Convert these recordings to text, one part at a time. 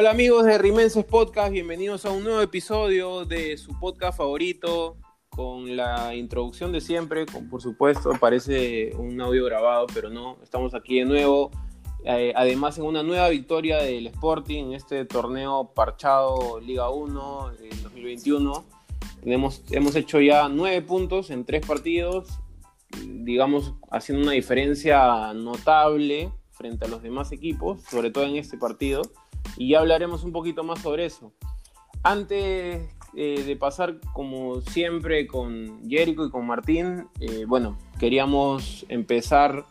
Hola amigos de Rimenses Podcast, bienvenidos a un nuevo episodio de su podcast favorito con la introducción de siempre, con, por supuesto, parece un audio grabado, pero no, estamos aquí de nuevo, eh, además en una nueva victoria del Sporting en este torneo parchado Liga 1 en 2021. Tenemos, hemos hecho ya nueve puntos en tres partidos, digamos, haciendo una diferencia notable frente a los demás equipos, sobre todo en este partido y ya hablaremos un poquito más sobre eso. Antes eh, de pasar, como siempre, con Jericho y con Martín, eh, bueno, queríamos empezar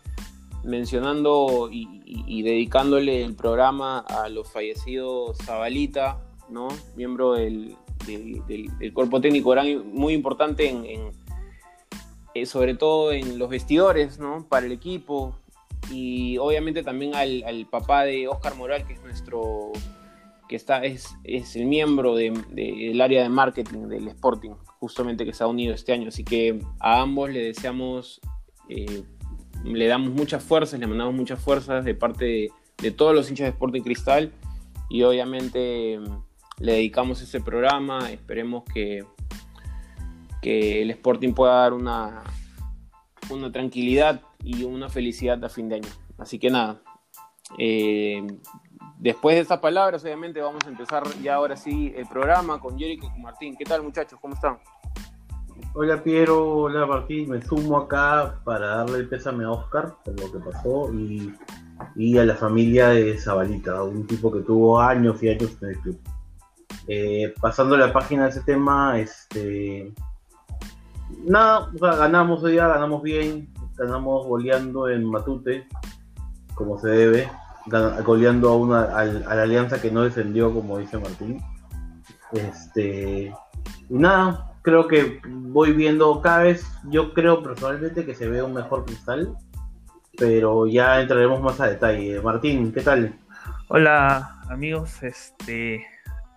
mencionando y, dedicándole el programa a los fallecidos Zabalita, ¿no? miembro del, cuerpo técnico, era muy importante en, eh, sobre todo en los vestidores, ¿no? para el equipo, y obviamente también al, papá de Oscar Moral, que es nuestro, que está, es, es el miembro del área de marketing del Sporting, justamente que se ha unido este año. Así que a ambos le deseamos, eh, le damos muchas fuerzas, le mandamos muchas fuerzas de parte de, todos los hinchas de Sporting Cristal y obviamente mm, le dedicamos ese programa, esperemos que, que el Sporting pueda dar una, una tranquilidad y una felicidad a fin de año. Así que nada, eh, después de estas palabras, obviamente vamos a empezar ya ahora sí el programa con Jericho y Martín. ¿Qué tal muchachos? ¿Cómo están? Hola Piero, hola Martín, me sumo acá para darle el pésame a Oscar por lo que pasó y, y a la familia de Zabalita, un tipo que tuvo años y años en el club. Eh, pasando la página de ese tema, este, nada, ganamos hoy día, ganamos bien, ganamos goleando en Matute, como se debe, goleando a una a, la alianza que no defendió, como dice Martín. Este, y nada, creo que voy viendo cada vez, yo creo personalmente que se ve un mejor cristal, pero ya entraremos más a detalle. Martín, ¿qué tal? Hola amigos, este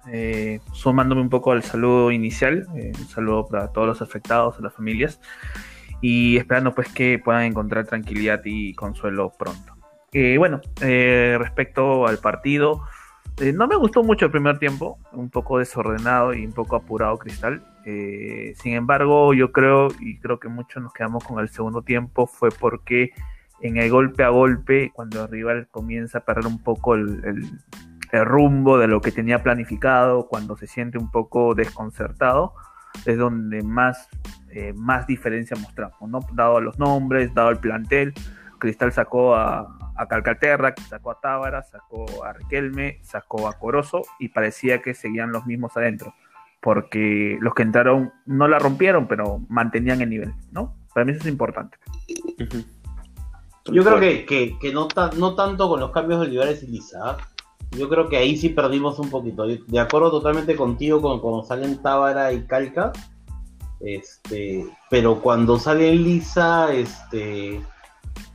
eh, sumándome un poco al saludo inicial, eh, un saludo para todos los afectados, a las familias, y esperando pues que puedan encontrar tranquilidad y consuelo pronto. Eh, bueno, respecto al partido, no me gustó mucho el primer tiempo, un poco desordenado y un poco apurado Cristal. sin embargo, yo creo, y creo que muchos nos quedamos con el segundo tiempo, fue porque en el golpe a golpe, cuando el rival comienza a perder un poco el el rumbo de lo que tenía planificado, cuando se siente un poco desconcertado, es donde más, eh, más diferencia mostramos, ¿no? Dado los nombres, dado el plantel, Cristal sacó a, a Calcaterra, sacó a Tábara, sacó a Riquelme, sacó a Corozo y parecía que seguían los mismos adentro, porque los que entraron no la rompieron, pero mantenían el nivel, ¿no? Para mí eso es importante. Yo creo que, que, no, no tanto con los cambios de Olivares y Lisa, yo creo que ahí sí perdimos un poquito. De acuerdo totalmente contigo con cuando salen Tábara y Calca. Este, pero cuando salen Lisa, este,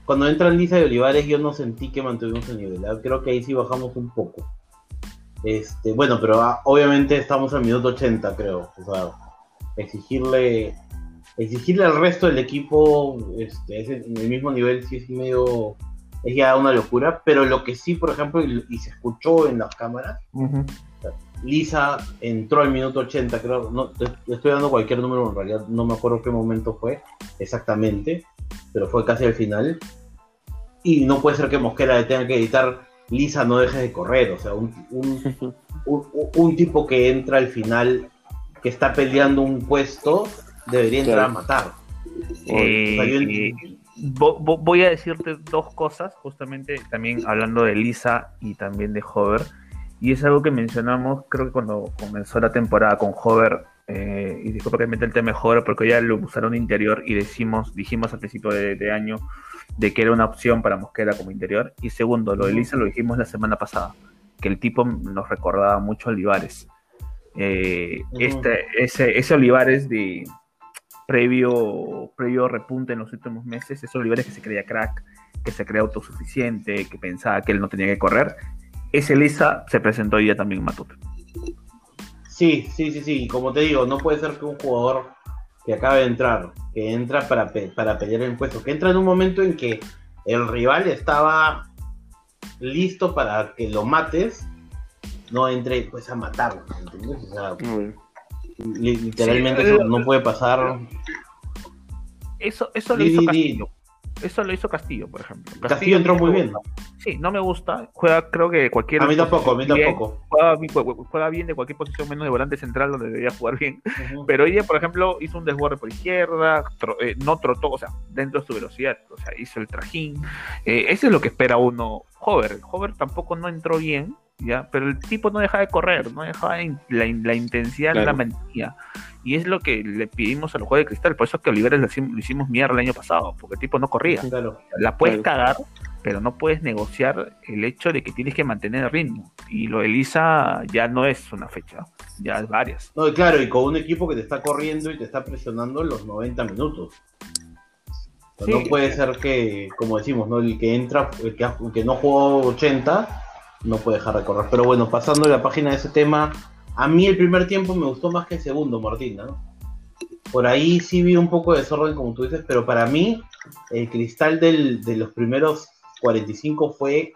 cuando entran Lisa y Olivares, yo no sentí que mantuvimos el nivel. ¿ah? Creo que ahí sí bajamos un poco. Este, bueno, pero ah, obviamente estamos al minuto 80, creo. O sea, exigirle, exigirle al resto del equipo este, en el mismo nivel sí es medio es ya una locura, pero lo que sí, por ejemplo, y, se escuchó en las cámaras, Lisa entró al minuto 80, creo, no, estoy dando cualquier número, en realidad no me acuerdo qué momento fue exactamente, pero fue casi al final, y no puede ser que Mosquera tenga que editar Lisa no deje de correr, o sea, un, un, tipo que entra al final, que está peleando un puesto, debería entrar a matar. Eh, voy a decirte dos cosas, justamente también hablando de Lisa y también de Hover. Y es algo que mencionamos, creo que cuando comenzó la temporada con Hover, eh, y disculpa que mete el tema de Hover, porque ya lo usaron interior y decimos, dijimos al principio de, año de que era una opción para Mosquera como interior. Y segundo, lo de Lisa lo dijimos la semana pasada, que el tipo nos recordaba mucho a Olivares. Eh, este, ese, ese Olivares de, previo, previo repunte en los últimos meses, esos Olivares que se creía crack, que se creía autosuficiente, que pensaba que él no tenía que correr, ese Lisa se presentó hoy día también en Matute. Sí, sí, sí, sí. Como te digo, no puede ser que un jugador que acaba de entrar, que entra para, para pelear el puesto, que entra en un momento en que el rival estaba listo para que lo mates no entre pues a matar, ¿entiendes? O sea, Muy bien. li- literalmente Sí, eso eh, no puede pasar. Eso, eso lo Di, hizo di, di. Castillo. Eso lo hizo Castillo, por ejemplo. Castillo entró muy bien. Sí, no me gusta. Juega, creo que cualquier. A mí tampoco, a mí bien. tampoco. Juega, bien- jue- juega bien de cualquier posición menos de volante central donde debería jugar bien. Pero día, por ejemplo, hizo un desborde por izquierda, tro- eh, no trotó, o sea, dentro de su velocidad, o sea, hizo el trajín. Eh, eso es lo que espera uno. Hover, Hover tampoco no entró bien, ya, pero el tipo no deja de correr, no deja de- la, la intensidad Claro. la mantenía. Y es lo que le pedimos a los juegos de cristal, por eso es que a Oliveres lo hicimos, lo hicimos mierda el año pasado, porque el tipo no corría. Claro. La puedes Claro. cagar, pero no puedes negociar el hecho de que tienes que mantener el ritmo. Y lo de Elisa ya no es una fecha, ya es varias. No, claro, y con un equipo que te está corriendo y te está presionando en los 90 minutos. O sea, Sí. No puede ser que, como decimos, ¿no? el que entra, el que, ha- el que no jugó 80, no puede dejar de correr. Pero bueno, pasando la página de ese tema, a mí el primer tiempo me gustó más que el segundo, Martín, ¿no? Por ahí sí vi un poco de desorden, como tú dices, pero para mí el cristal del- de los primeros 45 fue,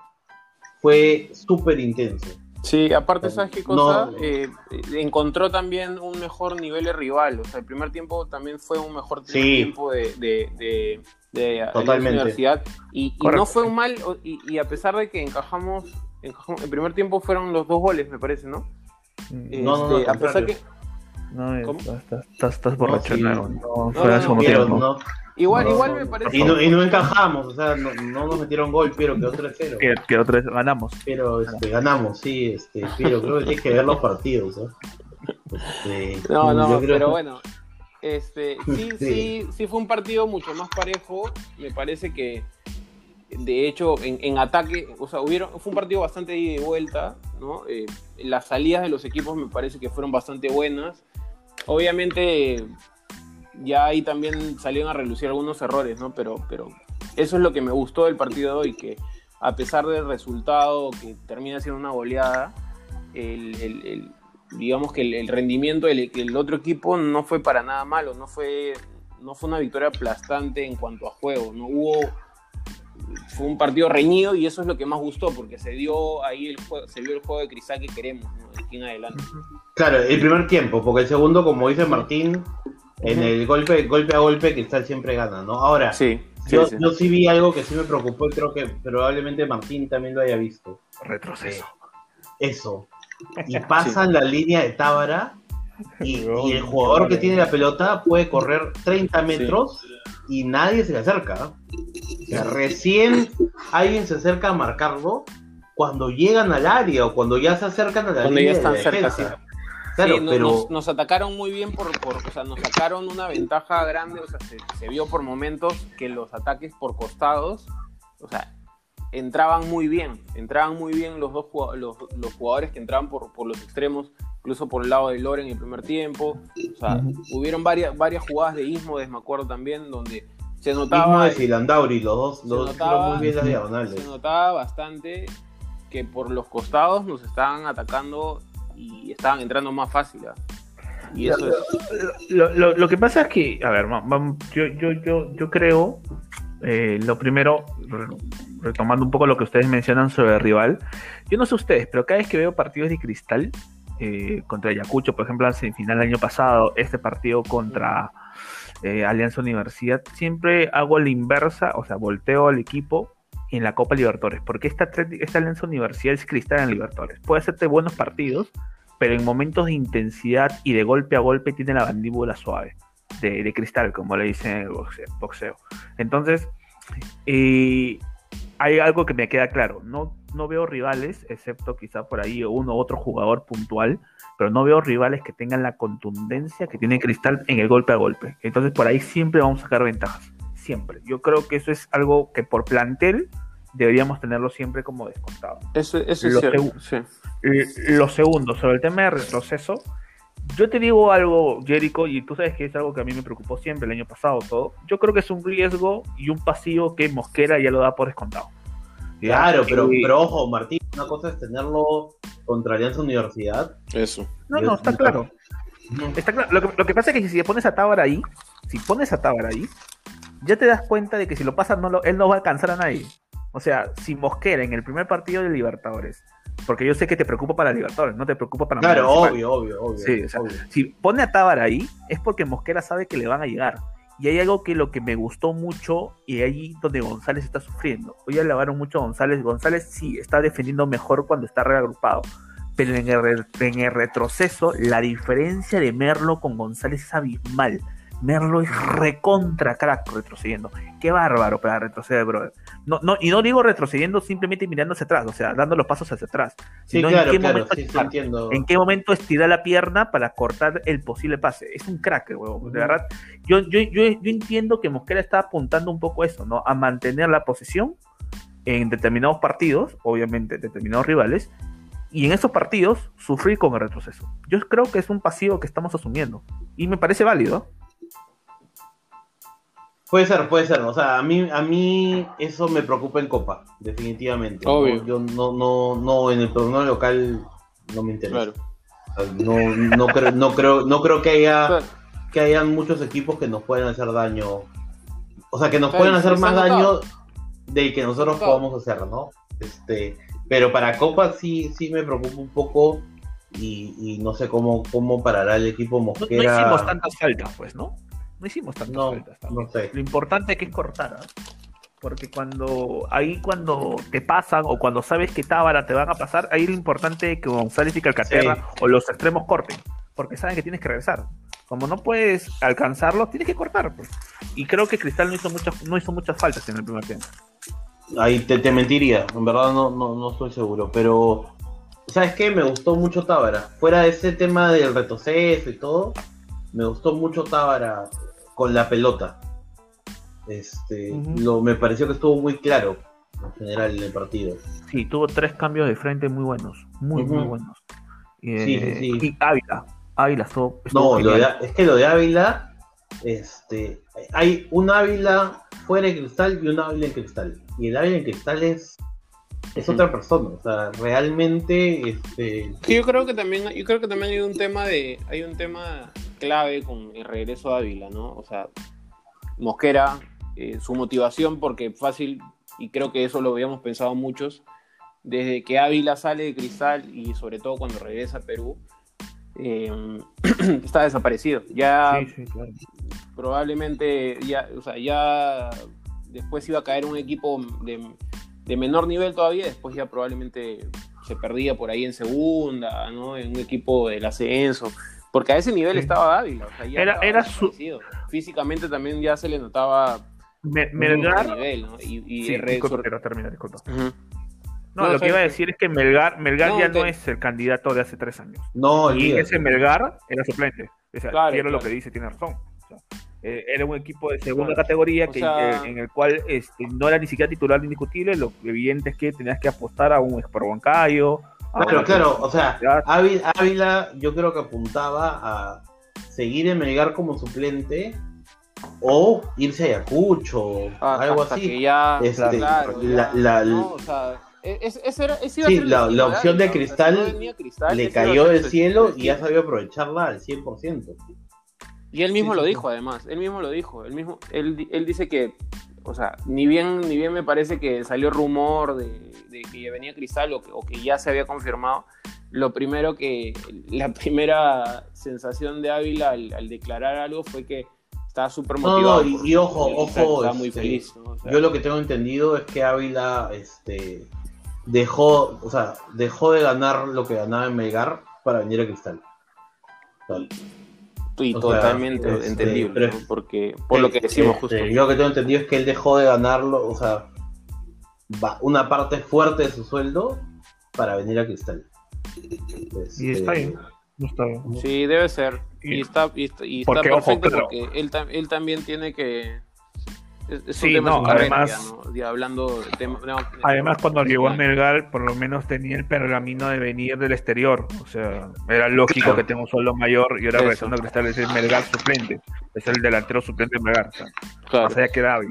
fue súper intenso. Sí, aparte, ¿sabes qué cosa? No. Eh, encontró también un mejor nivel de rival. O sea, el primer tiempo también fue un mejor Sí. tiempo de, de, de, de Totalmente. Universidad. Y, no fue un mal, y a pesar de que encajamos, encajamos, el primer tiempo fueron los dos goles, me parece, ¿no? No, no, no, Este, al a pesar que. No, es- ¿Cómo? estás, estás, estás borracho, sí. no, No, fue no, no, no, Igual, No, igual no, me no. parece. y, no, y no encajamos, o sea, no, no nos metieron gol, pero quedó 3-0. Que, que otra vez ganamos. Pero este, ganamos, sí, este, pero creo que tienes que ver los partidos. ¿no? Este, No, no, pero que- bueno. Este, sí, Sí. sí, sí fue un partido mucho más parejo. Me parece que, de hecho, en, en ataque, o sea, hubieron, fue un partido bastante de vuelta, ¿no? Eh, las salidas de los equipos me parece que fueron bastante buenas. Obviamente, ya ahí también salieron a relucir algunos errores, ¿no? Pero, pero eso es lo que me gustó del partido de hoy, que a pesar del resultado que termina siendo una goleada, el, digamos que el, rendimiento del, del otro equipo no fue para nada malo, no fue, no fue una victoria aplastante en cuanto a juego, no hubo fue un partido reñido y eso es lo que más gustó porque se dio ahí el juego, se vio el juego de cristal que queremos, ¿no? de aquí en adelante. Claro, el primer tiempo, porque el segundo, como dice Martín, en el golpe, golpe a golpe, Cristal siempre gana, ¿no? Ahora, Sí, sí, yo, sí. yo sí vi algo que sí me preocupó y creo que probablemente Martín también lo haya visto. Retroceso. Eso. Y pasan la línea de Tábara y, y el jugador que tiene la pelota puede correr 30 metros y nadie se le acerca. O sea, recién alguien se acerca a marcarlo cuando llegan al área o cuando ya se acercan a la Cuando línea ya están de cerca, defensa. Claro, Sí, pero nos, nos atacaron muy bien por, por, o sea, nos sacaron una ventaja grande, o sea, se, se vio por momentos que los ataques por costados, o sea, entraban muy bien, entraban muy bien los dos los, los jugadores que entraban por, por los extremos, incluso por el lado de Loren en el primer tiempo, o sea, hubieron varias, varias jugadas de Ismodes, me acuerdo también, donde se mismo notaba, de Silandauri, los dos, los dos notaba- hicieron muy bien las se notaba bastante que por los costados nos estaban atacando y estaban entrando más fácil. ¿ah? Y eso es... Lo, lo- lo que pasa es que, a ver, yo, yo, yo, yo creo, eh, lo primero, re- retomando un poco lo que ustedes mencionan sobre el rival, yo no sé ustedes, pero cada vez que veo partidos de cristal, eh, contra Ayacucho, por ejemplo, la semifinal del año pasado, este partido contra eh, Alianza Universidad, siempre hago la inversa, o sea, volteo al equipo en la Copa Libertadores, porque esta, Alianza Universidad es cristal en Libertadores. Puede hacerte buenos partidos, pero en momentos de intensidad y de golpe a golpe tiene la mandíbula suave, de, cristal, como le dicen en el boxeo. boxeo. Entonces, eh, hay algo que me queda claro, no, no veo rivales, excepto quizá por ahí uno u otro jugador puntual, pero no veo rivales que tengan la contundencia que tiene Cristal en el golpe a golpe. Entonces por ahí siempre vamos a sacar ventajas, siempre. Yo creo que eso es algo que por plantel deberíamos tenerlo siempre como descontado. Eso, eso es Lo cierto. sí. Lo segundo, sobre el tema de retroceso, yo te digo algo, Jericho, y tú sabes que es algo que a mí me preocupó siempre el año pasado, todo. Yo creo que es un riesgo y un pasivo que Mosquera ya lo da por descontado. Claro, pero, pero ojo, Martín, una cosa es tenerlo contra Alianza Universidad. Eso. No, no, está claro. Está claro. Lo que, lo que pasa es que si le pones a Tábara ahí, si pones a Tábara ahí, ya te das cuenta de que si lo pasas, no lo- él no va a alcanzar a nadie. O sea, si Mosquera en el primer partido de Libertadores Porque yo sé que te preocupa para Libertadores, no te preocupa para Claro, obvio, obvio, obvio. Sí, o sea, obvio. Si pone a Tábara ahí, es porque Mosquera sabe que le van a llegar. Y hay algo que lo que me gustó mucho, y ahí donde González está sufriendo. Hoy alabaron mucho a González. González sí está defendiendo mejor cuando está reagrupado. Pero en el, retroceso, la diferencia de Merlo con González es abismal. Merlo es recontra crack retrocediendo. Qué bárbaro para retroceder, brother. No, no, y no digo retrocediendo simplemente mirando hacia atrás, o sea, dando los pasos hacia atrás. Sí, sino claro, en qué claro, momento sí, entiendo. en qué momento estira la pierna para cortar el posible pase. Es un crack, huevón. De verdad, yo, yo, yo, yo entiendo que Mosquera está apuntando un poco a eso, ¿no? A mantener la posición en determinados partidos, obviamente determinados rivales, y en esos partidos sufrir con el retroceso. Yo creo que es un pasivo que estamos asumiendo. Y me parece válido. Puede ser, puede ser. O sea, a mí, a mí eso me preocupa en Copa, definitivamente. Obvio. No, yo no, no, no, en el torneo local no me interesa. Claro. No, no, creo, no, creo, no creo que haya Claro. que hayan muchos equipos que nos puedan hacer daño. O sea, que nos Claro, pueden hacer más daño del que nosotros podamos hacer, ¿no? Este, pero para Copa sí, sí me preocupa un poco y, y no sé cómo, cómo parará el equipo No, no Mosquera. hicimos tantas faltas, pues, ¿no? No hicimos tantas No, faltas. también. no sé. Lo importante es que es cortar, ¿ah? Porque cuando ahí cuando te pasan o cuando sabes que Tábara te van a pasar, ahí lo importante es que González y Calcaterra Sí. o los extremos corten, porque saben que tienes que regresar. Como no puedes alcanzarlos, tienes que cortar. pues. Y creo que Cristal no hizo muchas no hizo muchas faltas en el primer tiempo. Ahí te, te mentiría, en verdad no, no, no estoy seguro, pero ¿sabes qué? Me gustó mucho Tábara. Fuera de ese tema del retroceso y todo, me gustó mucho Tábara con la pelota. Este, lo, me pareció que estuvo muy claro en general en el partido. Sí, tuvo tres cambios de frente muy buenos, muy muy buenos. Sí, sí, sí. Y Ávila, Ávila estuvo, estuvo No, lo de- es que lo de Ávila, este, hay un Ávila fuera de cristal y un Ávila en cristal. Y el Ávila en cristal es, es otra persona. O sea, realmente, este, Sí, yo creo que también, yo creo que también hay un tema de, hay un tema clave con el regreso a Ávila, ¿no? O sea, Mosquera, eh, su motivación, porque fácil, y creo que eso lo habíamos pensado muchos, desde que Ávila sale de Cristal y sobre todo cuando regresa a Perú, eh, está desaparecido. Ya Sí, sí, claro. probablemente ya, o sea, ya después iba a caer un equipo de, de menor nivel todavía, después ya probablemente se perdía por ahí en segunda, ¿no? En un equipo del ascenso, porque a ese nivel Sí. estaba Dávila, o sea, ya Era- estaba era su-. Físicamente también ya se le notaba Me- Melgar, nivel, ¿no? Y, y sí, re- disculpa, sur- pero termina, disculpa. Ujú. No, No, lo que iba a decir es que Melgar, Melgar No, ya te- no es el candidato de hace tres años. no, y ese Melgar era suplente. O sea, Claro, quiero lo claro. que dice, tiene razón. O sea, eh, era un equipo de segunda Claro. categoría que, sea- en el cual este, no era ni siquiera titular indiscutible. Lo evidente es que tenías que apostar a un Exporbancayo. A Claro, claro, o sea. Ávila, yo creo que apuntaba a seguir en Melgar como suplente o irse a Ayacucho, Ah, algo hasta así. que ya, Este, claro, la- ya, la- no, o sea, es- ese era- ese iba a Sí, ser la- la opción de Dávila, o sea, Cristal Le cayó del cielo y ya sabía aprovecharla al 100%. Y él mismo Sí, lo sí, dijo, además. Él mismo lo dijo. Él, mismo, él, él dice que, o sea, ni bien, ni bien me parece que salió rumor de, de que ya venía Cristal o que, o que ya se había confirmado. Lo primero que, la primera sensación de Ávila al, al declarar algo fue que estaba súper motivado. no, y- ojo, ojo, Estaba muy este, feliz. ¿no? O sea, Yo lo que tengo entendido es que Ávila este, dejó, o sea, dejó de ganar lo que ganaba en Melgar para venir a Cristal. Sea, y o sea, totalmente este, entendible, porque por lo que decimos este, justo. Yo lo que tengo entendido es que él dejó de ganarlo, o sea, va- una parte fuerte de su sueldo para venir a Cristal. Y está Este, bien. No está bien. Sí, debe ser. Y Y- está, y está, y está Porque, ojo, perfecto porque él también tiene que. Es, es un Sí, tema no, además- ¿no? Hablando de tema- no, Además, cuando llegó a Melgar, por lo menos tenía el pergamino de venir del exterior. O sea, era lógico Claro. que tenga un sueldo mayor y ahora regresando a Cristal es el Melgar suplente. Es el delantero suplente de Melgar. O sea, Claro, más allá que David.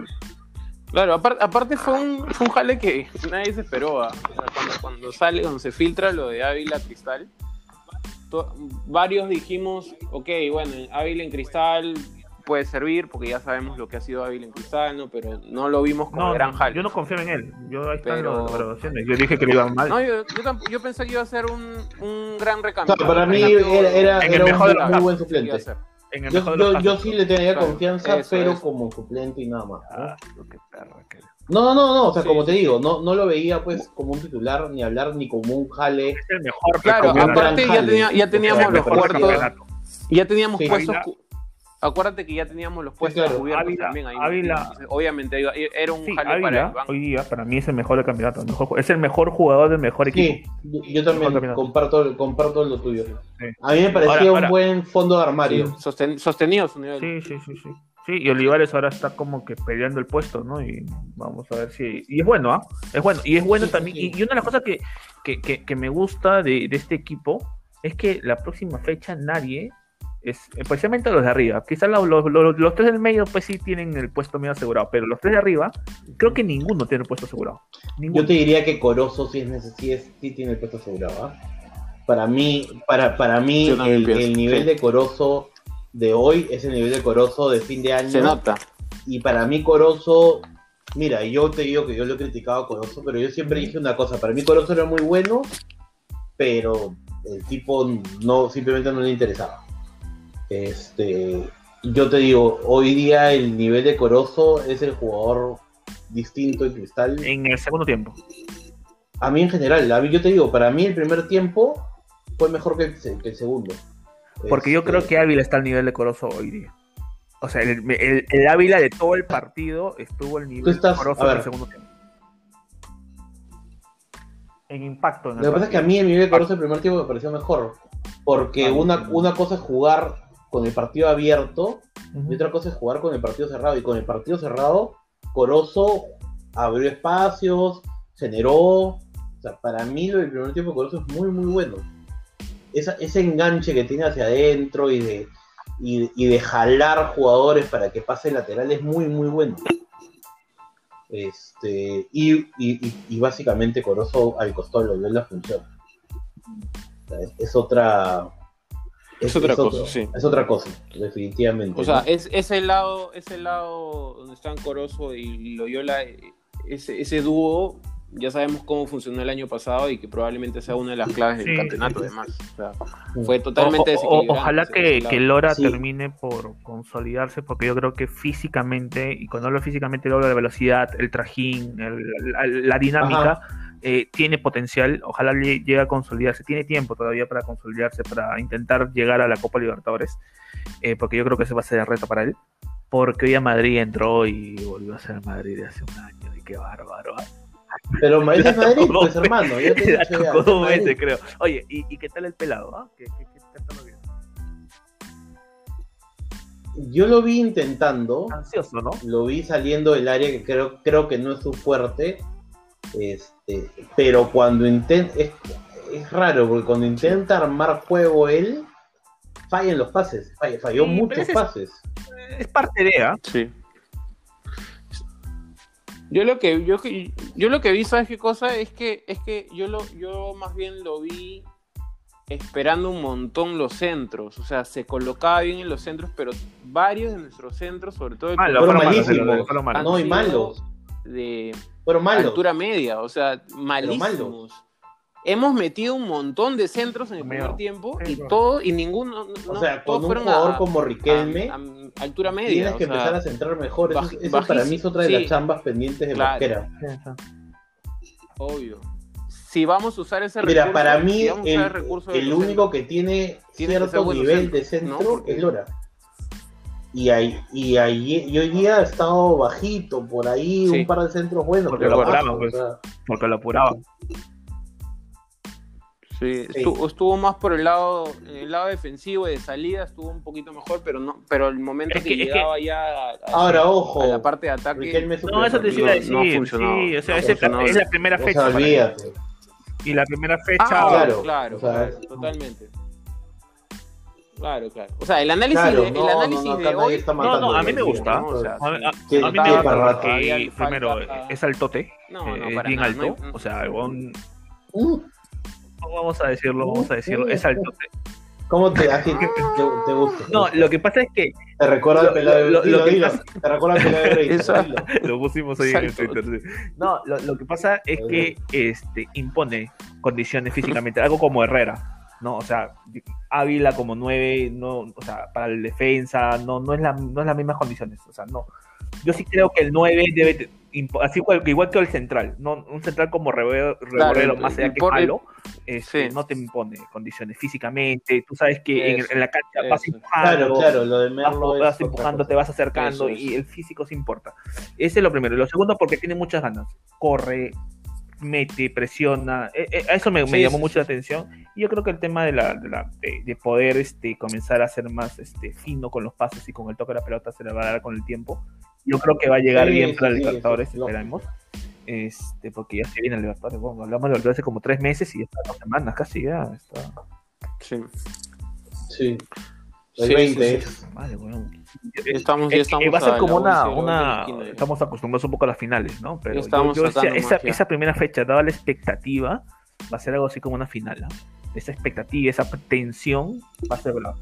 claro aparte, aparte fue, un, fue un jale que nadie se esperó. ¿ah? O sea, cuando, cuando sale, cuando se filtra lo de Ávila Cristal, to- varios dijimos, ok, bueno, Ávila en Cristal puede servir, porque ya sabemos lo que ha sido Ávila en Cristal, ¿no? Pero no lo vimos como No, gran jale. yo no confío en él. Yo ahí están Pero- las grabaciones. Yo dije que le iba mal. No, yo, yo, tamp- yo pensé que iba a ser un, un gran recambio. No, para mí era, era, En el era un muy, los muy buen suplente. ser. En el Yo, mejor de los yo, sí le tenía Claro, confianza, eso, pero eso. como suplente y nada más. ¿no? Ah, qué perra que- No, no, no, o sea, Sí, como te sí, digo, no, no lo veía pues como un titular, ni hablar, ni como un jale. Es el mejor Claro, aparte ya, tenía- ya teníamos los puertos, ya teníamos Sí. puestos. Ávila- cu- Acuérdate que ya teníamos los Sí, puestos claro. cubiertos Ávila- también ahí. Ávila- Entonces, obviamente era un Sí, jale para Ávila, el banco. hoy día para mí es el mejor del campeonato. el mejor- es el mejor jugador del mejor equipo. Sí, yo también comparto, comparto lo tuyo. Sí. A mí me parecía Ahora- ahora- un buen fondo de armario. Sosten- sostenido su nivel. Sí, sí, sí, sí. Sí, y Olivares ahora está como que peleando el puesto, ¿no? Y vamos a ver si... Y es bueno, ¿ah? Es bueno. Y es bueno Sí, sí, también... sí. Y, y una de las cosas que, que, que, que me gusta de, de este equipo es que la próxima fecha nadie, es, especialmente los de arriba, quizás los, los, los- los tres del medio pues sí tienen el puesto medio asegurado, pero los tres de arriba, creo que ninguno tiene el puesto asegurado. Ninguno. Yo te diría que Corozo sí, es sí, es- sí tiene el puesto asegurado. ¿ah? Para mí, para, para mí el, nivel de Corozo de hoy es el nivel de Corozo de fin de año. Se nota. Y para mí Corozo, mira, yo te digo que yo lo he criticado a Corozo, pero yo siempre dije una cosa, para mí Corozo era muy bueno, pero el tipo no simplemente no le interesaba. Este, yo te digo, hoy día el nivel de Corozo es el jugador distinto en Cristal. En el segundo tiempo. A mí en general, a mí yo te digo, para mí el primer tiempo fue mejor que el, se- que el segundo. Porque yo Este, creo que Ávila está al nivel de Corozo hoy día. O sea, el, el- el Ávila de todo el partido estuvo al nivel estás- de Corozo en el segundo tiempo. En impacto. En Lo que pasa es que a mí el nivel de Corozo el primer tiempo me pareció mejor. Porque Ah, una, una cosa es jugar con el partido abierto y otra cosa es jugar con el partido cerrado. Y con el partido cerrado, Corozo abrió espacios, generó. O sea, para mí lo del primer tiempo de Corozo es muy, muy bueno. Esa- ese enganche que tiene hacia adentro y de, y, y de jalar jugadores para que pase lateral es muy, muy bueno. Este, y, y, y- básicamente Corozo al costado dio la función. O sea, es, es otra. Es otra cosa, otro- sí. Es otra cosa, definitivamente. O sea, ¿no? es ese lado, ese lado donde están Corozo y Loyola, eh, ese, ese dúo, ya sabemos cómo funcionó el año pasado y que probablemente sea una de las claves del Sí, campeonato, sí, además. O sea, fue totalmente O- ojalá que, que Lora Sí. termine por consolidarse, porque yo creo que físicamente, y cuando hablo físicamente, hablo de velocidad, el trajín, el- la, la dinámica, eh, tiene potencial. Ojalá lle- llegue a consolidarse. Tiene tiempo todavía para consolidarse, para intentar llegar a la Copa Libertadores, eh, porque yo creo que ese va a ser el reto para él. Porque hoy a Madrid entró y volvió a ser Madrid de hace un año, y qué bárbaro. ¿ah? Pero ma- ese es Madrid, pues dos hermano. Yo te he La dicho ya, tocó ese es dos Madrid. veces, creo. Oye, ¿y, y qué tal el pelado? ah? ¿Qué, qué, qué, qué tal lo? Yo lo vi intentando, Ansioso, ¿no? lo vi saliendo del área que creo, creo que no es su fuerte. Este, pero cuando intenta. Es, es raro, porque cuando intenta armar juego él, fallan los pases. Falló, falló Sí, pero muchos es- pases. Es parte de, ¿ah? Sí. Yo lo que yo, yo lo que vi, ¿sabes qué cosa? Es que es que yo lo yo más bien lo vi esperando un montón los centros, o sea, se colocaba bien en los centros, pero varios de nuestros centros, sobre todo el Malo, Fueron malísimos. No, y malos. de Fueron malos. altura media, o sea, malísimos. malos. Hemos metido un montón de centros en el primer tiempo y todo y ninguno no- O no, sea, con un jugador a- como Riquelme, a- a altura media, tienes que o sea, empezar a centrar mejor. Eso, baj- eso para mí es otra de las chambas pendientes de Claro. Mosquera. Obvio. Si vamos a usar ese Mira, recurso, para mí, si el, el único que tiene que cierto nivel de centro ¿no? Porque- es Lora. Y, ahí, y, ahí, y hoy día ha estado bajito, por ahí Sí. un par de centros buenos. Porque lo apuraron, pues. o sea, Porque lo apuraba. Sí, Sí. Estuvo, estuvo más por el lado, el lado defensivo y de salida estuvo un poquito mejor, pero no, pero el momento Es que, que- es que- llegaba ya a, a- Ahora, ojo, a la parte de ataque, es No, eso te iba a decir. no sí, o sea, No ese- funcionado. es la primera fecha. olvídate. Y la primera fecha. Ah, claro, claro, o sea, claro, totalmente. Claro, claro. O sea, el análisis, Claro, de, no, el no, análisis no, de hoy. No, a mí me gusta. ¿no? o sea, A, a- ¿Qué- a mí me gusta porque, primero, es altote. No, no, eh, es bien nada, alto. o sea, un- Uh, vamos a decirlo, vamos a decirlo, es altote. ¿Cómo te, así, te, te gusta? No, lo que pasa es que Te recuerda lo- al pelado de lo- lo dilo, que dilo. pasa- Te recuerda al pelado de Break, Eso- dilo. lo pusimos ahí en el. Twitter. sí. No, lo, lo que pasa es que este impone condiciones físicamente, algo como Herrera. No, o sea, Ávila como nueve, no, o sea, para el defensa, no, no es la, no es las mismas condiciones, o sea, no. Yo sí creo que el 9 debe, así igual, igual que el central, no, un central como el- más allá que malo, este, sí. no te impone condiciones físicamente, tú sabes que en, Eso, en la cancha vas empujando, Claro, claro, lo de vas, empujando, te vas acercando Eso y el físico se importa. Ese es lo primero. Y Lo segundo, porque tiene muchas ganas. Corre, mete, presiona. Eh, eh, a eso me, me Sí, llamó sí, mucho la atención. Y yo creo que el tema de, la, de, la- de- de poder este, comenzar a ser más este, fino con los pases y con el toque de la pelota se le va a dar con el tiempo. Yo creo que va a llegar Sí, bien sí, para sí, Libertadores, sí, esperamos. Este, porque ya se viene el Libertadores. Bueno, hablamos de Libertadores hace como tres meses y ya está dos semanas casi ya. Está... Sí. Sí. El Sí, 20 sí, sí. Madre, weón. Estamos, ya estamos eh, va a ser como una, 11 de una la esquina. estamos acostumbrados un poco a las finales, ¿no? Pero yo- Estamos yo decía, sacando esa, primera fecha, dada la expectativa, va a ser algo así como una final, ¿no? Esa expectativa, esa tensión va a ser bravo.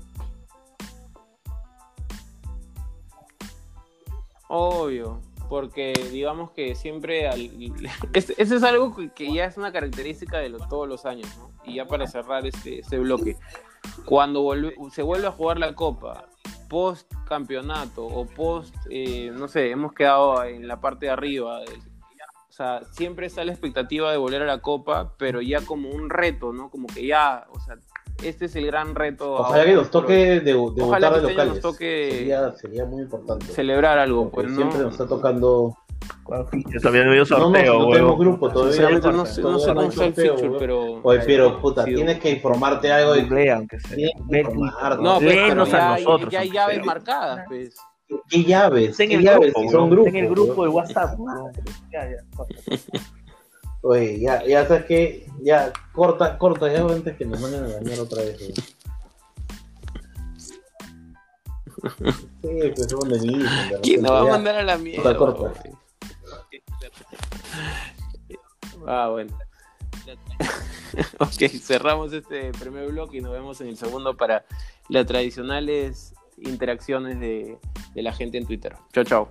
Obvio, porque digamos que siempre al... es- Eso es algo que- que ya es una característica de lo- todos los años, ¿no? Y ya para cerrar este, este bloque, cuando vuelve- se vuelve a jugar la Copa, post campeonato o post, eh, no sé, hemos quedado en la parte de arriba, del- o sea, siempre está la expectativa de volver a la Copa, pero ya como un reto, ¿no? Como que ya, o sea, este es el gran reto. Ojalá ahora, que nos toque de, debutar Ojalá que de este locales. nos toque- Sería, sería muy importante. celebrar algo, Porque pues, ¿no? siempre nos está tocando. Yo también me dio No, no, sorteo, no tenemos grupo todavía. No, Todavía sé, no sé cómo está el sorteo, weón. pero. Oye, pero puta, Sí, tienes que informarte algo de Googlea, aunque sea. Tienes que Ve el informar, Twitter. No, pues, pero Léenos ya, nosotros. ya hay llaves marcadas, pues. qué llaves, qué el llaves, grupo, si son grupos. Ten el grupo de. WhatsApp. Ya, ya. Oye, ya, ya sabes que, ya, corta, corta, ya antes que nos manden a dañar otra vez. weón. Sí, pues son de mí. ¿Quién nos va a mandar a la mierda? corta. güey? Ah, bueno. ok, cerramos este primer bloque y nos vemos en el segundo para las tradicionales interacciones de, de la gente en Twitter. Chao, chao.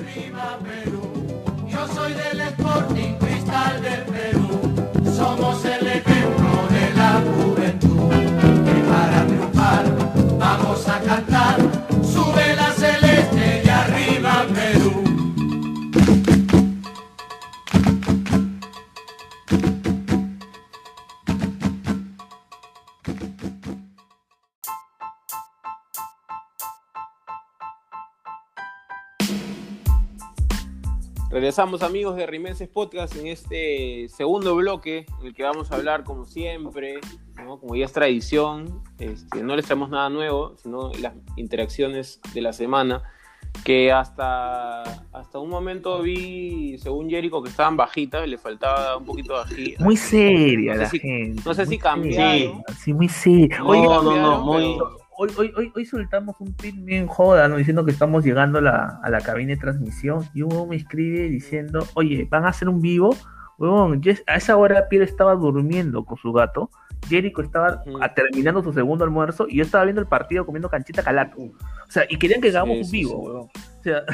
Ya está. Yo soy del Sporting Cristal del Perú. Somos el ejemplo de la juventud. Y para triunfar vamos a cantar. Regresamos amigos de Rimenses Podcast en este segundo bloque en el que vamos a hablar como siempre, ¿no? como ya es tradición, este, no les traemos nada nuevo, sino las interacciones de la semana, que hasta, hasta un momento vi, según Jericho, que estaban bajitas, le faltaba un poquito de ají. Muy seria No la si- gente. No sé si muy cambiaron. seria. Sí, muy seria. No, Oye, no, no, muy- pero- Hoy, hoy, hoy, hoy soltamos un tweet bien joda, ¿no? Diciendo que estamos llegando a la, a la cabina de transmisión. Y uno me escribe diciendo, oye, ¿van a hacer un vivo? Huevón, a esa hora Piero estaba durmiendo con su gato. Jericho estaba terminando su segundo almuerzo y yo estaba viendo el partido comiendo canchita calato. O sea, y querían que hagamos Sí, un vivo, huevón. O sea,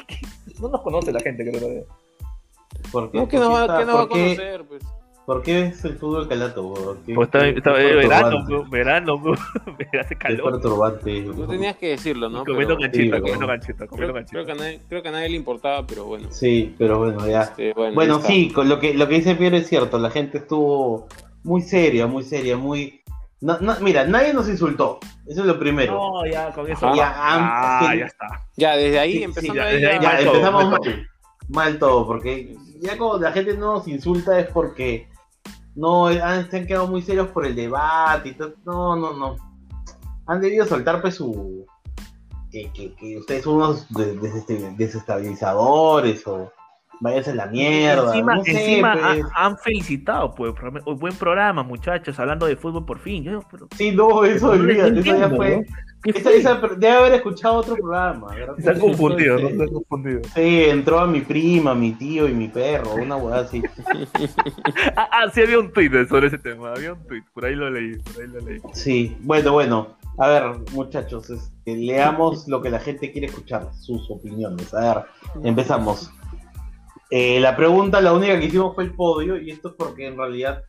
no nos conoce la gente, creo que. ¿Por qué? No, que ¿Por nos qué va, está- que nos va a conocer, pues. ¿Por qué es el fútbol calato? Pues está, está- verano, perturbante? weón, verano, weón. hace calor. perturbante. No tenías que decirlo, ¿no? comiendo sí, comiendo Creo, comiendo creo canchita. que a nadie, creo que a nadie le importaba, pero bueno. Sí, pero bueno, ya. Este, bueno, sí, con lo que, lo que dice Piero es cierto, la gente estuvo muy seria, muy seria, muy... No, no, mira, nadie nos insultó, eso es lo primero. No, ya, con eso. Ya, ah, am- ya está. Ya, desde ahí Sí, sí, ya, ahí desde ahí ya- ya, mal todo, empezamos mal mal, mal todo, porque ya como la gente no nos insulta es porque no se han quedado muy serios por el debate y todo. No, no, no. Han debido soltar pues su... Que, que, que ustedes son unos desestabilizadores o... váyase a la mierda. Encima, no sé, encima ha- pues. han felicitado, pues, buen programa, muchachos, hablando de fútbol por fin. Yo, pero- Sí, no, eso olvídate, eso ya fue. debe haber escuchado otro programa. ¿verdad? Está confundido, ¿no? Sí. Está confundido. Sí, entró a mi prima, mi tío y mi perro, una hueá así. Ah, ah, sí, había un tweet sobre ese tema, había un tweet, por ahí lo leí, por ahí lo leí. Sí, bueno, bueno. A ver, muchachos, este, leamos lo que la gente quiere escuchar, sus opiniones. A ver, empezamos. Eh, la pregunta, la única que hicimos fue el podio, y esto es porque en realidad,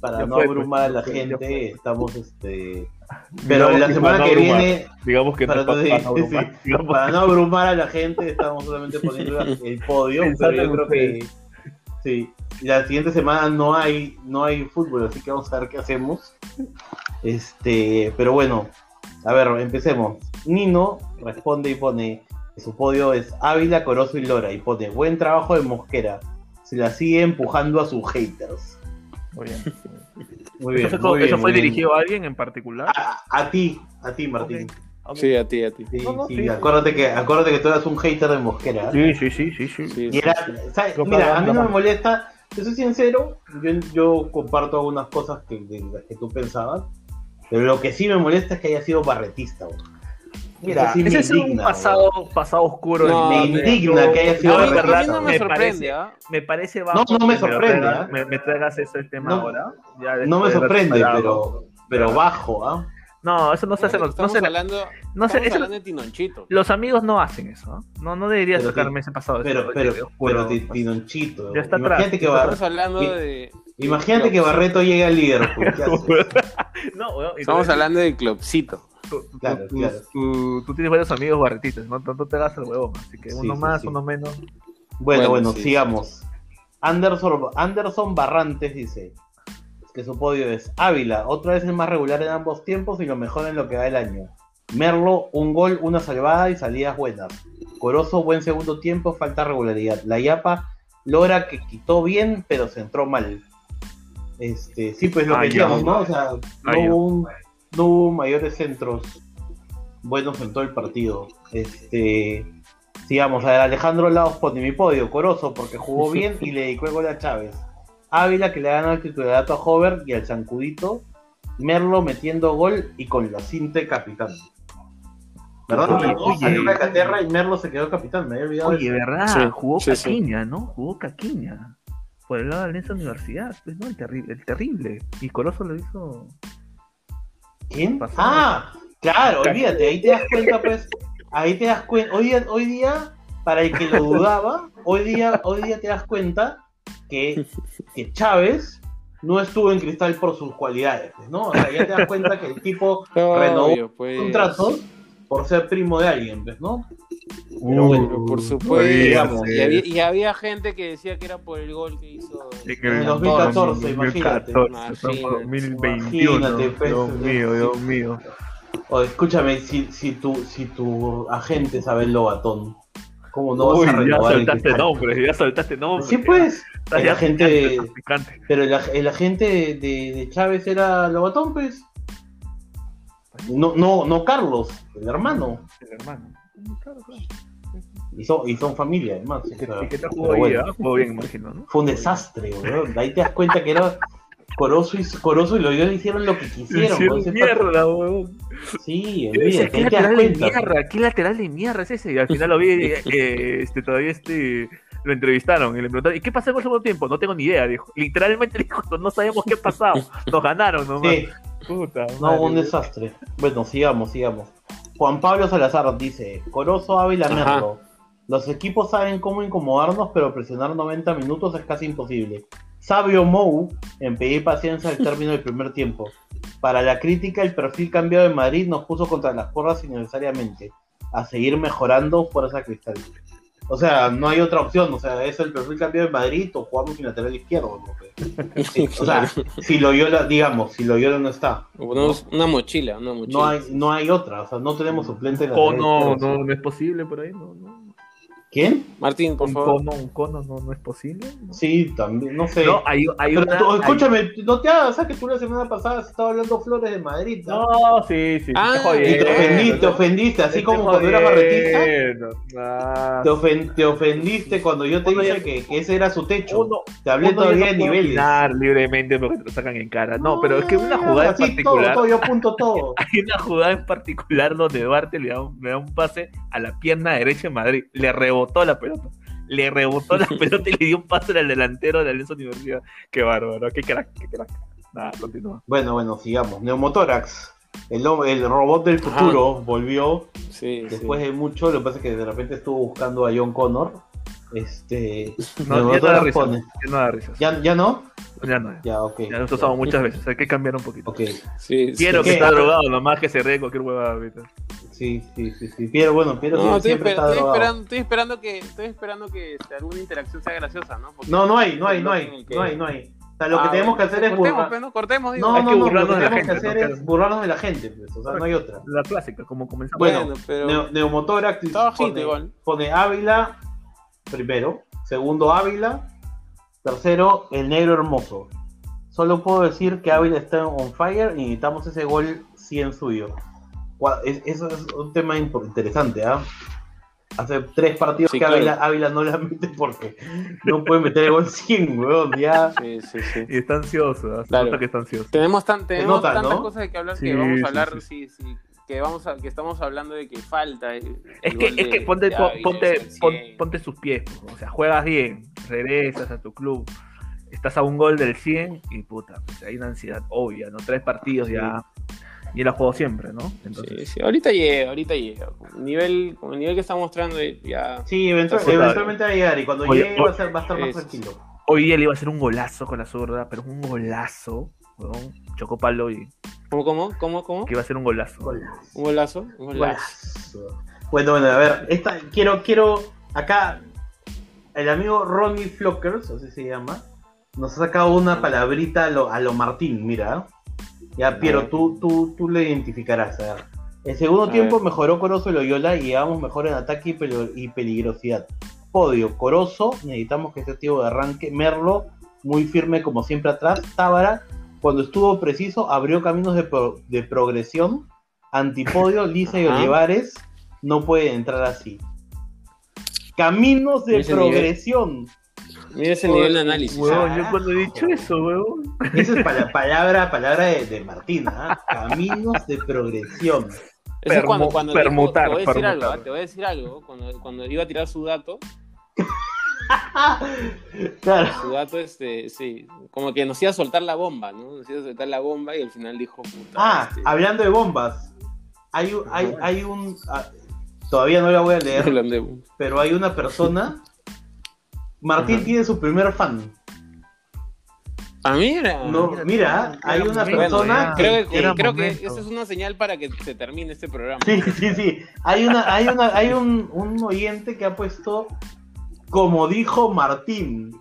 para Ya no fue, abrumar a pues, la fue, gente, estamos, este... Pero Digamos la semana que abrumar, viene, digamos que para, no abrumar, sí, digamos para que- no abrumar a la gente, estamos solamente poniendo el podio, pero yo creo que sí, la siguiente semana no hay, no hay fútbol, así que vamos a ver qué hacemos. Este, pero bueno, a ver, empecemos. Nino responde y pone su podio es Ávila, Corozo y Lora, y pone buen trabajo de Mosquera. Se la sigue empujando a sus haters. Muy bien. Muy bien. ¿Eso, fue- muy bien, eso fue muy bien. dirigido a alguien en particular? a, a ti, a ti, Martín. Sí, a ti, a ti. Sí, No, no, sí, sí, sí. acuérdate que, acuérdate que tú eras un hater de Mosquera. Sí, sí, sí, sí, sí. Y era, ¿sabes? Mira, a mí no me molesta, te soy sincero, yo, yo comparto algunas cosas que, de las que tú pensabas, pero lo que sí me molesta es que haya sido barretista. güey. Mira, sí ese es un pasado, pasado oscuro. No, me indigna que haya sido de mí verdad, no me, me sorprende, parece- ¿ah? Me parece bajo No, no me sorprende, ¿ah? me, me traigas ese tema No, ahora. ya No me sorprende, pero, pero bajo, ¿ah? No, eso no se hace. No, estamos se, hablando, no se- estamos eso- hablando de Tinonchito. los amigos no hacen eso. No, no debería Pero sacarme ese pasado. Pero, ese- pero, pero pues. Tinonchito. Ya está Imagínate atrás. que, Estamos hablando de. imagínate que Barreto llegue al Liverpool. no, y Estamos hablando de Clubcito. Tú, tú- Claro, tú- claro. tú- tú tienes varios amigos barretistas, no, no te hagas el huevón. Así que uno sí, más, sí. uno menos. Bueno, Bueno, bueno, sí, sigamos. Anderson, Anderson Barrantes dice que su podio es Ávila, otra vez el más regular en ambos tiempos y lo mejor en lo que va el año. Merlo, un gol, una salvada y salidas buenas. Corozo, buen segundo tiempo, falta regularidad. La Yapa, Lora que quitó bien, pero se entró mal. Este, sí, pues lo que decíamos, ¿no? O sea, no, hubo un- no hubo mayores centros buenos en todo el partido. Este, sigamos, a ver, Alejandro Laos pone mi podio, Corozo, porque jugó bien y le dedicó el gol a Chávez. Ávila que le gana el titularato a Hover y al Zancudito. Merlo metiendo gol y con la cinta capitán. ¿Verdad? Oye, ¿No? oye. Salió Cacaterra y Merlo se quedó capitán, me había olvidado Oye, eso. ¿verdad? Sí, Jugó sí, sí. Caquiña, ¿no? Jugó Caquiña. Por el lado de Alianza Universidad, pues, ¿no? El, terri- el terrible. Y Coloso lo hizo. Ah, claro, olvídate, ahí te das cuenta, pues, ahí te das cuenta, hoy día, hoy día, para el que lo dudaba, hoy día, hoy día te das cuenta que, que Chávez no estuvo en cristal por sus cualidades, ¿no? O sea, ya te das cuenta que el tipo renovó Obvio, pues. contratos por ser primo de alguien, pues, ¿no? Pero bueno, por Uh, supuesto. digamos, y, había, y había gente que decía que era por el gol que hizo. En el 2014, imagínate. 2014, 2021. Imagínate, pues, Dios mío, Dios mío. O escúchame, si, si, tu, si tu agente sabe el Lobatón, ¿cómo no vas Uy, a ya renovar el soltaste cristal? nombres, ya soltaste nombres. Sí, pues. El ya agente. Pero el, el agente de- de Chávez era Lobatón, pues. No, no, no Carlos, el hermano. El hermano. Claro, claro. Y son, y son familia, además. o sea, ¿Y qué tal pero jugó ahí? bueno? Jugó bien, imagino, ¿no? Fue un desastre, weón. Ahí te das cuenta que era Corozo y, Corozo y Loyola hicieron lo que quisieron. Hicieron mierda, weón. Sí, olvídate, ¿qué ahí te das lateral de cuenta. mierda? ¿Qué lateral de mierda es ese? Y al final lo vi, eh, este, todavía este, lo entrevistaron y le preguntaron, ¿y qué pasó en el segundo tiempo? No tengo ni idea, dijo. Literalmente dijo, no sabemos qué ha pasado. Nos ganaron nomás. Sí, Puta no, madre. un desastre. Bueno, sigamos, sigamos. Juan Pablo Salazar dice, Corozo, Ávila, Ajá. Merlo. Los equipos saben cómo incomodarnos, pero presionar 90 minutos es casi imposible. Sabio Mou en pedir paciencia al término del primer tiempo. Para la crítica, el perfil cambiado de Madrid nos puso contra las porras innecesariamente. A seguir mejorando Fuerza Cristal. O sea, no hay otra opción. O sea, es el perfil cambiado de Madrid o jugamos sin lateral izquierdo. ¿no? Sí, o sea, si Loyola, digamos, si Loyola no está, O ponemos una mochila, una mochila. no hay, no hay otra. O sea, no tenemos suplente de O lateral no, no, no es posible por ahí, no, no. ¿Quién? Martín, por un favor. cono, un cono no, no es posible. ¿no? Sí, también, no sé. No, hay, hay Pero una. tú- hay- escúchame, no te hagas, ¿sabes que tú la semana pasada has estado hablando flores de Madrid? ¿no? No, sí, sí. Ah, te Y te Eh, ofendiste, te ofendiste, así Estoy como cuando eras barretista. jodiendo. Ah, Te, ofen- te ofendiste cuando yo te Uno dije ya- que, que ese era su techo. uno, te hablé uno todavía de niveles. opinar libremente porque te lo sacan en cara. No, pero es que una Ah, jugada en así, particular. Todo, todo, yo apunto todo. Hay una jugada en particular donde Duarte le da, un, le da un pase a la pierna derecha de Madrid. Le rebotó la pelota. Le rebotó la pelota y le dio un pase al delantero de la Alianza Universidad. Qué bárbaro, qué crack, qué crack. Nada, continúa. Bueno, bueno, sigamos. Neumotórax. El, robot del futuro volvió Sí, después de mucho. Lo que pasa es que de repente estuvo buscando a John Connor. Este. No, ya no da Neumotórax risa. pone. Ya no da risas. ¿Ya, ¿Ya no? Ya no. Ya, ok. Ya lo usado muchas veces. Hay que cambiar un poquito. Ok. sí. sí. Quiero que ¿Qué? está drogado, nomás que se ríe cualquier huevada ahorita. Sí, sí, sí, sí. Pero bueno, pero No, estoy, siempre esper- está estoy esperando, estoy esperando que, estoy esperando que este, alguna interacción sea graciosa, ¿no? Porque- No, no hay, no hay, no hay, que- no hay, no hay. O sea, lo que Ah, tenemos que hacer es cortemos, burlar. pues, no, cortemos, digo. No, no, no, lo burlarnos que de la tenemos que gente, hacer ¿no? es burlarnos de la gente, pues, o sea, no hay otra. La clásica, como comenzamos. Bueno, Bueno, pero pone, igual. pone Ávila primero, segundo Ávila, tercero el negro hermoso. Solo puedo decir que Ávila está on fire y necesitamos ese gol 100 suyo. Es- Eso es un tema interesante, ¿ah? Hace tres partidos Sí, que claro. Ávila, Ávila no la mete porque no puede meter el gol 100, weón, ya. Sí, sí, sí. Y está ansioso, ¿ah? se Claro. nota que está ansioso. Tenemos, tan, tenemos nota, tantas ¿no? cosas de que hablar Sí, que vamos a hablar, sí. sí, sí, que vamos a, que estamos hablando de que falta. el- Es el que, es que ponte, de Ávila, ponte, el pon- 100. ponte sus pies, o sea, juegas bien, regresas a tu club, estás a un gol del 100 y puta, pues hay una ansiedad obvia, ¿no? Tres partidos ya, y él ha jugado siempre, ¿no? Entonces, Sí, sí, ahorita llega, ahorita llega. Con nivel, con el nivel que está mostrando ya. Sí, eventualmente va a llegar y cuando Oye, llegue va a, ser- va a estar más es- tranquilo. hoy día le iba a hacer un golazo con la zurda, pero un golazo, weón, chocó palo y ¿Cómo, cómo, cómo, cómo? que iba a ser un golazo. Un golazo, un golazo. Golazo. Bueno, bueno, a ver, esta, quiero, quiero, acá, el amigo Ronnie Flockers, así se llama, nos ha sacado una palabrita a lo, a lo Martín, mira. Ya, Piero, tú, tú, tú le identificarás, a ver. En segundo A tiempo ver. mejoró Corozo y Loyola y llegamos mejor en ataque y, peli- y peligrosidad. Podio, Corozo, necesitamos que este tío de arranque, Merlo, muy firme como siempre atrás, Tábara, cuando estuvo preciso, abrió caminos de, pro- de progresión, Antipodio, Lisa y Ajá. Olivares, no pueden entrar así. Caminos de nivel. Mira ese nivel de análisis. Weón, yo cuando he dicho eso, weón. Esa es pala- palabra, palabra de, de Martín, ¿ah? Caminos de progresión. Eso es cuando, Permu- cuando permutar, te voy a decir permutar. algo, ¿ah? te voy a decir algo. Cuando, cuando iba a tirar su dato, Claro. su dato, este, sí, como que nos iba a soltar la bomba, ¿no? Nos iba a soltar la bomba y al final dijo, puta. Ah, este, hablando de bombas. Hay, un- hay, hay un. ah, todavía no la voy a leer, hablando de- pero hay una persona. Martín Ajá. tiene su primer fan. Ah, mira. No, mira, hay una persona. ya. Creo que, Era creo que esa es una señal para que se termine este programa. Sí, sí, sí. Hay una, hay una, hay un, un oyente que ha puesto como dijo Martín.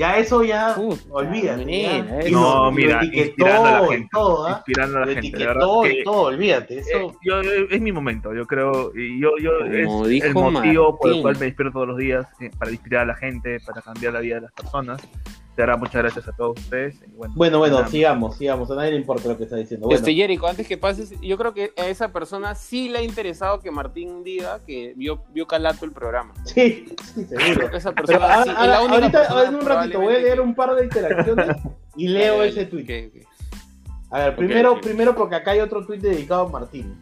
Ya eso ya Puta, olvídate. mira, ya. Y No, lo- lo mira, etiquetó inspirando a la gente. todo, ¿ah? Inspirando a Lo la gente, de verdad. que- todo, olvídate. Eso. Eh, yo, eh, es mi momento, yo creo, y yo, yo Como es el motivo por el Martín. cual me despierto todos los días eh, para inspirar a la gente, para cambiar la vida de las personas. De verdad, muchas gracias a todos ustedes. y bueno, Bueno, sigamos, sigamos. A nadie le importa lo que está diciendo. Bueno, Este, Jerico, antes que pases, yo creo que a esa persona sí le ha interesado que Martín diga que vio, vio calato el programa. sí, sí, seguro. Esa Pero persona a- sí, a- es la única ahorita, persona en un ratito, voy a leer un par de interacciones y leo ese tweet. A ver, primero, primero porque acá hay otro tweet dedicado a Martín.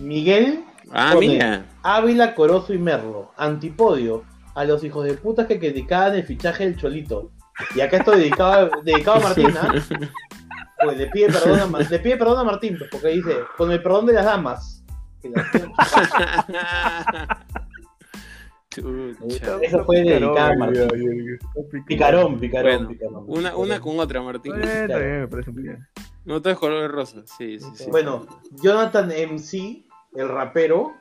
Miguel Ah, Pone, mira. Ávila, Corozo y Merlo. Antipodio. A los hijos de putas que criticaban el fichaje del Cholito. Y acá estoy dedicado, a- dedicado a Martín, ¿ah? Pues le pide perdón a, le pide perdón a Martín, pues, porque dice, con el perdón de las damas. Chucha. Eso fue dedicado a Martín. Picarón, picarón, Bueno, picarón. Una, una con otra, Martín. Está bien, está bien, me parece muy bien. No todo es color de rosa. Sí, sí, sí. Bueno, Jonathan MC, el rapero,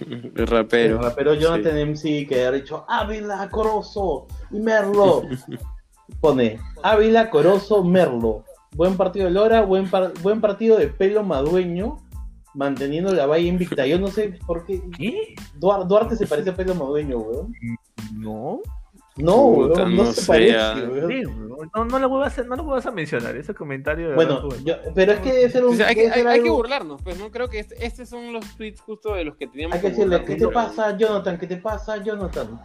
El el rapero. rapero Jonathan MC que ha dicho Ávila, Corozo y Merlo. Pone Ávila, Corozo, Merlo. Buen partido de Lora, buen, par- buen partido de pelo madueño. manteniendo la valla invicta. Yo no sé por qué. ¿Qué? Duar- Duarte se parece a Pelo Madueño, weón. No. No, Puta, weón, no, no se parece, ah. weón. Sí, no, no lo vuelvas a, no lo vuelvas a mencionar, ese comentario de Bueno, verdad, yo- pero es que debe ser O un. sea, hay, que, hay- hay burlarnos, pues, ¿no? Creo que este- estos son los tweets justo de los que teníamos Hay que que decirle, burlarnos, ¿qué te pero- pasa, Jonathan? ¿Qué te pasa, Jonathan?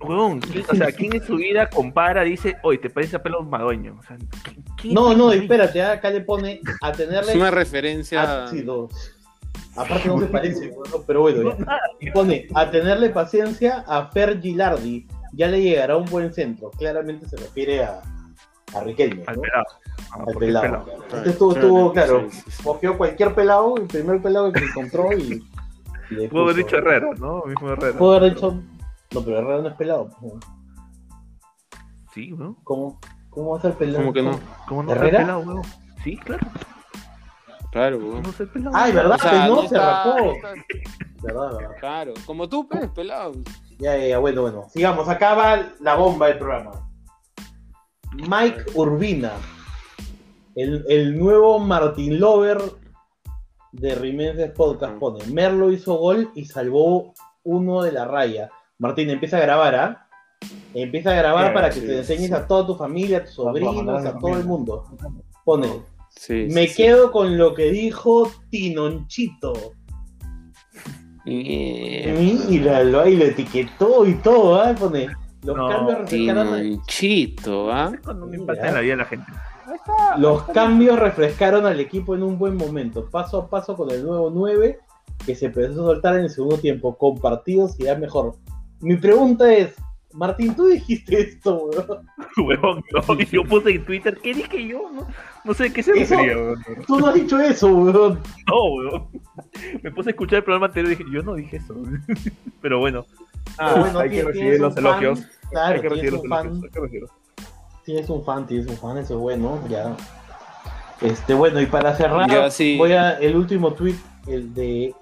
Huevón, ¿quién- o sea, ¿quién en su vida compara, dice, oye, te parece a pelo madueño? O sea, ¿quién- quién No, no, espérate, ah, acá le pone a Es tenerle. una referencia. Aparte no se parece, weón, pero bueno, ya. Y pone a tenerle paciencia a Fer Gilardi. Ya le llegará un buen centro. Claramente se refiere a, a Riquelme, Al pelado. Ah, Al es pelado. pelado. claro. Este estuvo, estuvo, claro, cogió cualquier pelado, el primer pelado que encontró y, Puedo haber dicho Herrera, ¿no? Mismo Herrera. Pudo haber dicho. No, pero Herrera no es pelado. pues. Sí, ¿no? ¿Cómo, cómo va a ser pelado? ¿Cómo que no? ¿Cómo no ¿Herrera? ser pelado, huevón? Sí, claro. Claro, ¿Cómo weón. no ser pelado? Ay, ¿verdad? O sea, Pues no, no se está- rapó. no está- ¿Verdad, verdad? Claro, como tú, pues, pelado. Ya, ya, ya, bueno, bueno. Sigamos, acá va la bomba del programa. Mike Urbina, el, el nuevo Martin Lover de Rimenses Podcast pone, Merlo hizo gol y salvó uno de la raya. Martín, empieza a grabar, ¿ah? Empieza a grabar Sí, para que sí, te enseñes sí. a toda tu familia, a tus sobrinos, a todo el mundo. Pone, Sí. me sí, sí. quedo con lo que dijo Tinonchito. Mierda. Míralo, ahí lo etiquetó y todo, ¿ah? Pone, los No, cambios refrescaron a- Timonchito, ¿ah? Cuando me Mira. impacta en la vida de la gente. Los cambios refrescaron al equipo en un buen momento, paso a paso con el nuevo 9 que se empezó a soltar en el segundo tiempo, con partidos irá mejor. Mi pregunta es, Martín, tú dijiste esto, weón. No, yo puse en Twitter, ¿qué dije yo? No, no sé qué se refería, huevón. Tú no has dicho eso, weón. No, huevón. Me puse a escuchar el programa anterior y dije, yo no dije eso. Pero bueno. Ah, Pero bueno, hay que tienes- recibir los un fan, elogios. Claro, hay que recibir tienes los un fan, elogios. Hay que recibirlos. tienes un fan, tienes un fan, eso es bueno, ya. Este, bueno, y para cerrar, Ya, sí. voy a el último tweet, el de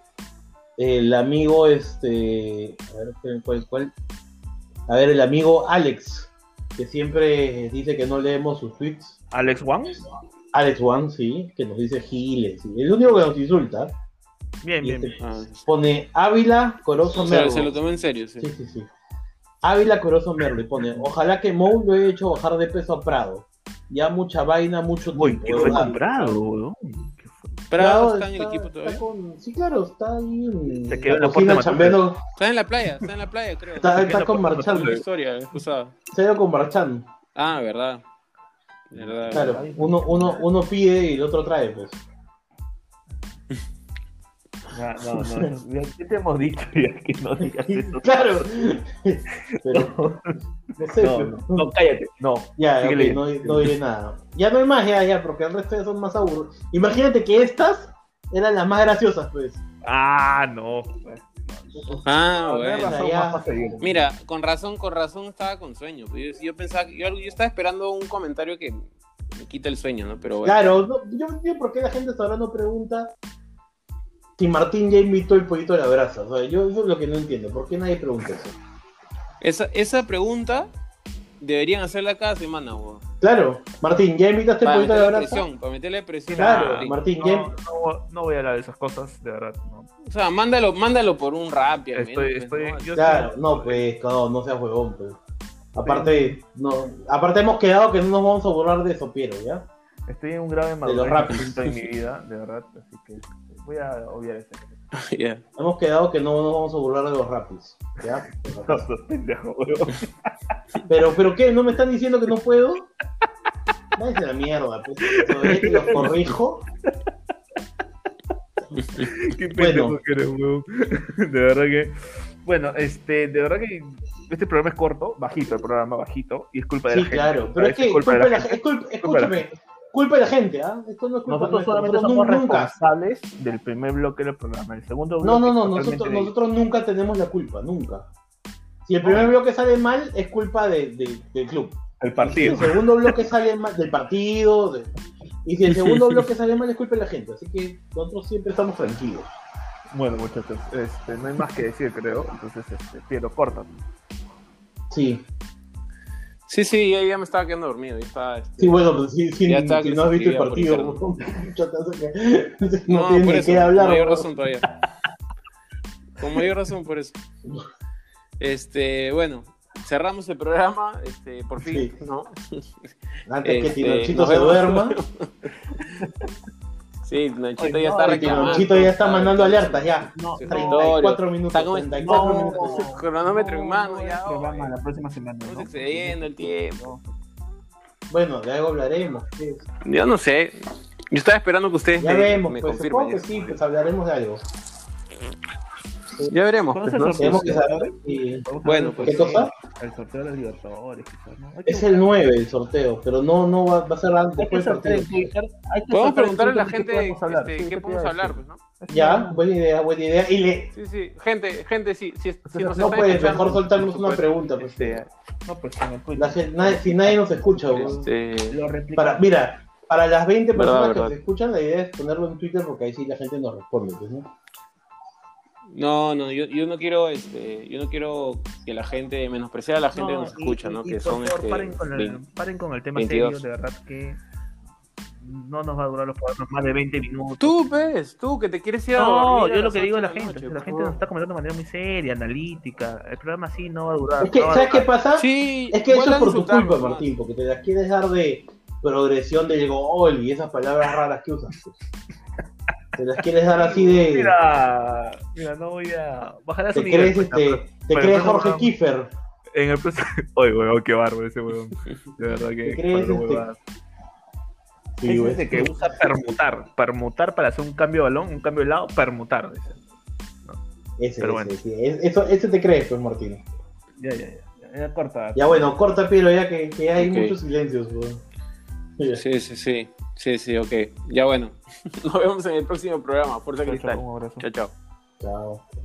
el amigo, este, a ver, ¿cuál- cuál? A ver, el amigo Alex, que siempre dice que no leemos sus tweets. Alex Wang. Alex One, sí, que nos dice giles, sí. el único que nos insulta, Bien, bien, este bien. Ah, pone Ávila Corozo se, Merlo. se lo tomó en serio, sí. Sí, sí, sí. Ávila Corozo Merlo y pone, ojalá que Mou lo haya hecho bajar de peso a Prado. Ya mucha vaina, mucho Uy, tiempo. ¿qué de fue comprado? ¿Qué fue? Prado está en el está- equipo está todavía. con- Sí, claro, está ahí en Se quedó en la puerta de chambeando. Está en la playa, está en la playa, creo. Está, está queda con. Una historia, es pasada. Se ha ido con Marchand. Ah, verdad. Verdad. Claro, uno, uno, uno pide y el otro trae, pues. No, no, no. ¿Qué te hemos dicho ya que no digas eso? Claro. Pero, no sé, No, pero- no, no, cállate. No. Ya, Sigue ok, leyendo. no, no diré nada. Ya no hay más, ya, ya, porque el resto ya son más aburridos. Imagínate que estas eran las más graciosas, pues. Ah, no. Ah, bueno. razón. Mira, con razón, con razón estaba con sueño. Yo, yo pensaba, yo, yo estaba esperando un comentario que me quita el sueño, ¿no? Pero bueno. Claro, no, yo no entiendo por qué la gente hasta ahora no pregunta si Martín ya invitó el pollito de la brasa. O sea, yo eso es lo que no entiendo. ¿Por qué nadie pregunta eso? Esa, esa pregunta deberían hacerla cada semana, weón. Claro, Martín, ¿ya invitaste el pollito de la brasa? presión, para meterle presión. Claro, a Martín. Martín, No, ya. no, no voy a hablar de esas cosas, de verdad. No. O sea, mándalo, mándalo por un rap. Estoy, estoy, pues, yo Claro, estoy- no, pues, no, no seas huevón, pues. Aparte, no, aparte hemos quedado que no nos vamos a burlar de Sopiero, ¿ya? Estoy en un grave los madurez en mi vida, de verdad. Así que voy a obviar este. Ya. Hemos quedado que no nos vamos a burlar de los rapis, ¿ya? Pero, pero ¿qué? ¿No me están diciendo que no puedo? Váyanse a la mierda, pues. Todavía que los corrijo. Qué Bueno. pendejo que eres, weón. De verdad que. Bueno, este, de verdad que este programa es corto, bajito el programa, bajito, y es culpa de Sí, la gente. claro. Pero es que, culpa de culpa de la la gente. es culpa- Culpa de la escúchame, culpa de la gente, ¿ah? Esto no es culpa Nosotros nuestra. solamente Nosotros somos nu- nunca. responsables del primer bloque del programa. El segundo bloque No, no, no, nosotros, nunca tenemos la culpa, nunca. Si el primer bloque sale mal, es culpa de- de- del club. el Y si partido. el segundo bloque sale mal, del partido, de- y si el segundo bloque sale mal, es culpa de la gente. Así que nosotros siempre estamos tranquilos. Bueno, muchachos, este, no hay más que decir, creo. Entonces, este, Piero, corta. Sí. Sí, sí, ya, ya me estaba quedando dormido. Ya estaba, este, Sí, bueno, pues sí, sí, Ya si no has visto el partido, que no, No, por eso, qué hablar. con mayor ¿no? razón todavía. Con mayor razón por eso. Este, bueno, cerramos el programa, este, por fin, Sí. ¿no? Antes que Este, Tinochito se duerma, Sí, Nachito Ay, ya no, está el reclamando. Tinochito ya está mandando alertas, ya. No, su no, 34 minutos, Está como- 34 no, minutos. Cronómetro en mano, ya. oye. la próxima semana. Estamos ¿no? excediendo el tiempo. Bueno, de algo hablaremos. pues. Yo no sé. Yo estaba esperando que ustedes Ya me, vemos, me pues confirmen. supongo que sí, pues hablaremos de algo. Ya veremos. ¿Cuándo pues, es ¿no? Tenemos que saber. y- Bueno, pues, ¿Qué cosa? El sorteo de los Libertadores, ¿no? Es el 9 el sorteo, pero no, no va, va a ser antes después del partido. Podemos preguntarle a la gente qué podemos hablar. este, qué ¿qué te podemos hablar, pues, ¿no? Ya, buena idea, buena idea. Y le, Sí, sí. Gente, gente, sí, sí, si nos no puedes, mejor soltarnos una pregunta. Pues. Este, No, pues Twitter. La gente- nadie- si nadie nos escucha, este, para, mira, para las 20 Verdad, personas verdad. que se escuchan, la idea es ponerlo en Twitter porque ahí sí la gente nos responde. Pues, ¿no? No, no, yo, yo no quiero, este, yo no quiero que la gente menosprecie a la gente que nos y- escucha, ¿no? y que por son, favor, este, paren, con el, paren con el tema 22. serio, de verdad que no nos va a durar los programas más de 20 minutos. Tú, ves, tú que te quieres ir a no, yo lo que digo a ocho la de gente, noche, la gente nos está comentando de manera muy seria, analítica. El programa así no va a durar. Es que, no ¿sabes qué pasa? Sí, Es que eso es por tu culpa, ¿no? Martín, porque te las quieres dar de progresión del gol y esas palabras raras que usas. Te las quieres dar así de. Mira, mira, no voy a bajar a su Te nivel, crees, pues, este, pero- te crees no, Jorge no. Kiefer. En el próximo. Oye, weón, qué bárbaro ese weón. De verdad que. ¿Te crees, este. Sí, es ese que usa permutar. Permutar para hacer un cambio de balón, un cambio de lado, permutar. dice. Ese, pero ese, bueno. sí. Es- Eso, ese te crees, pues, Martín. Ya, ya, ya. Ya, corta. Ya bueno, corta, pero ya que, que hay Ok. muchos silencios, weón. Sí, sí, sí, Sí, sí, ok. Ya bueno. Nos vemos en el próximo programa. Fuerza Cristal. Chao, chao. Chao. chao. chao.